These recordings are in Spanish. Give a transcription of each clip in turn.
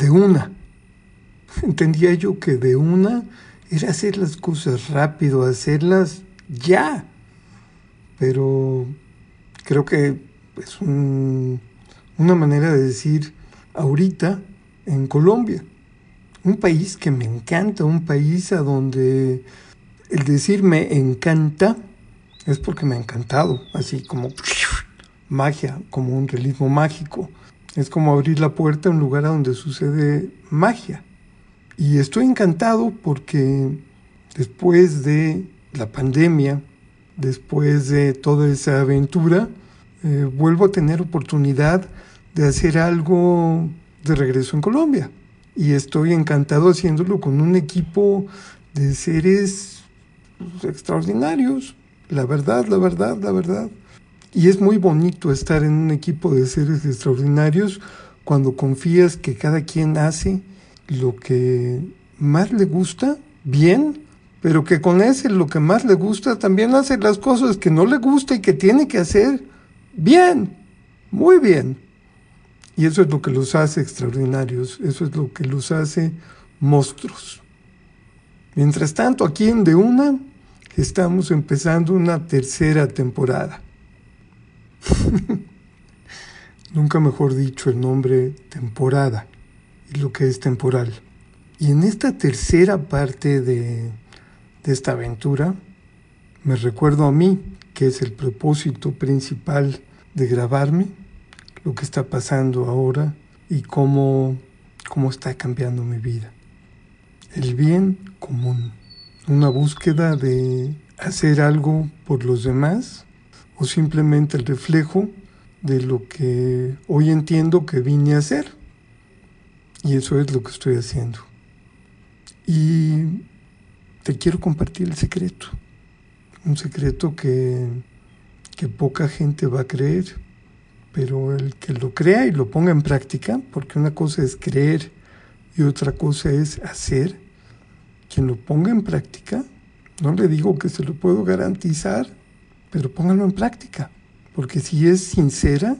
de una. Entendía yo que de una era hacer las cosas rápido, hacerlas ya. Pero creo que es una manera de decir ahorita en Colombia. Un país que me encanta, un país a donde el decir me encanta es porque me ha encantado, así como magia, como un realismo mágico. Es como abrir la puerta a un lugar a donde sucede magia. Y estoy encantado porque después de la pandemia, después de toda esa aventura, eh, vuelvo a tener oportunidad de hacer algo de regreso en Colombia. Y estoy encantado haciéndolo con un equipo de seres extraordinarios. La verdad, la verdad, la verdad. Y es muy bonito estar en un equipo de seres extraordinarios cuando confías que cada quien hace lo que más le gusta, bien, pero que con ese lo que más le gusta también hace las cosas que no le gusta y que tiene que hacer bien, muy bien. Y eso es lo que los hace extraordinarios, eso es lo que los hace monstruos. Mientras tanto, aquí en De Una estamos empezando una tercera temporada. Nunca mejor dicho el nombre temporada y lo que es temporal. Y en esta tercera parte de, esta aventura, me recuerdo a mí, que es el propósito principal de grabarme, lo que está pasando ahora y cómo, cómo está cambiando mi vida. El bien común, una búsqueda de hacer algo por los demás o simplemente el reflejo de lo que hoy entiendo que vine a hacer. Y eso es lo que estoy haciendo. Y te quiero compartir el secreto. Un secreto que, que poca gente va a creer, pero el que lo crea y lo ponga en práctica, porque una cosa es creer y otra cosa es hacer, quien lo ponga en práctica, no le digo que se lo puedo garantizar, pero pónganlo en práctica, porque si es sincera,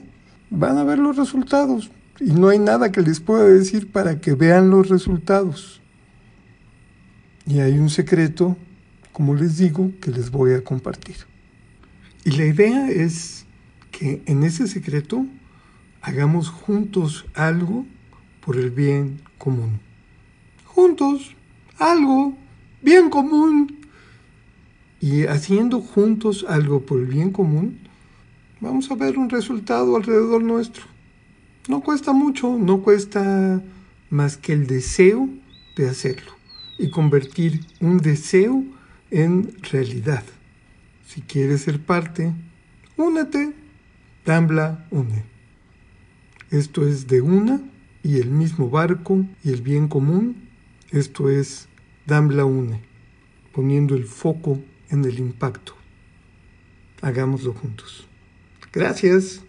van a ver los resultados y no hay nada que les pueda decir para que vean los resultados. Y hay un secreto, como les digo, que les voy a compartir. Y la idea es que en ese secreto hagamos juntos algo por el bien común. Juntos, algo, bien común, y haciendo juntos algo por el bien común, vamos a ver un resultado alrededor nuestro. No cuesta mucho, no cuesta más que el deseo de hacerlo y convertir un deseo en realidad. Si quieres ser parte, únete, Dambla une. Esto es de una y el mismo barco y el bien común. Esto es Dambla une, poniendo el foco en el impacto. Hagámoslo juntos. Gracias.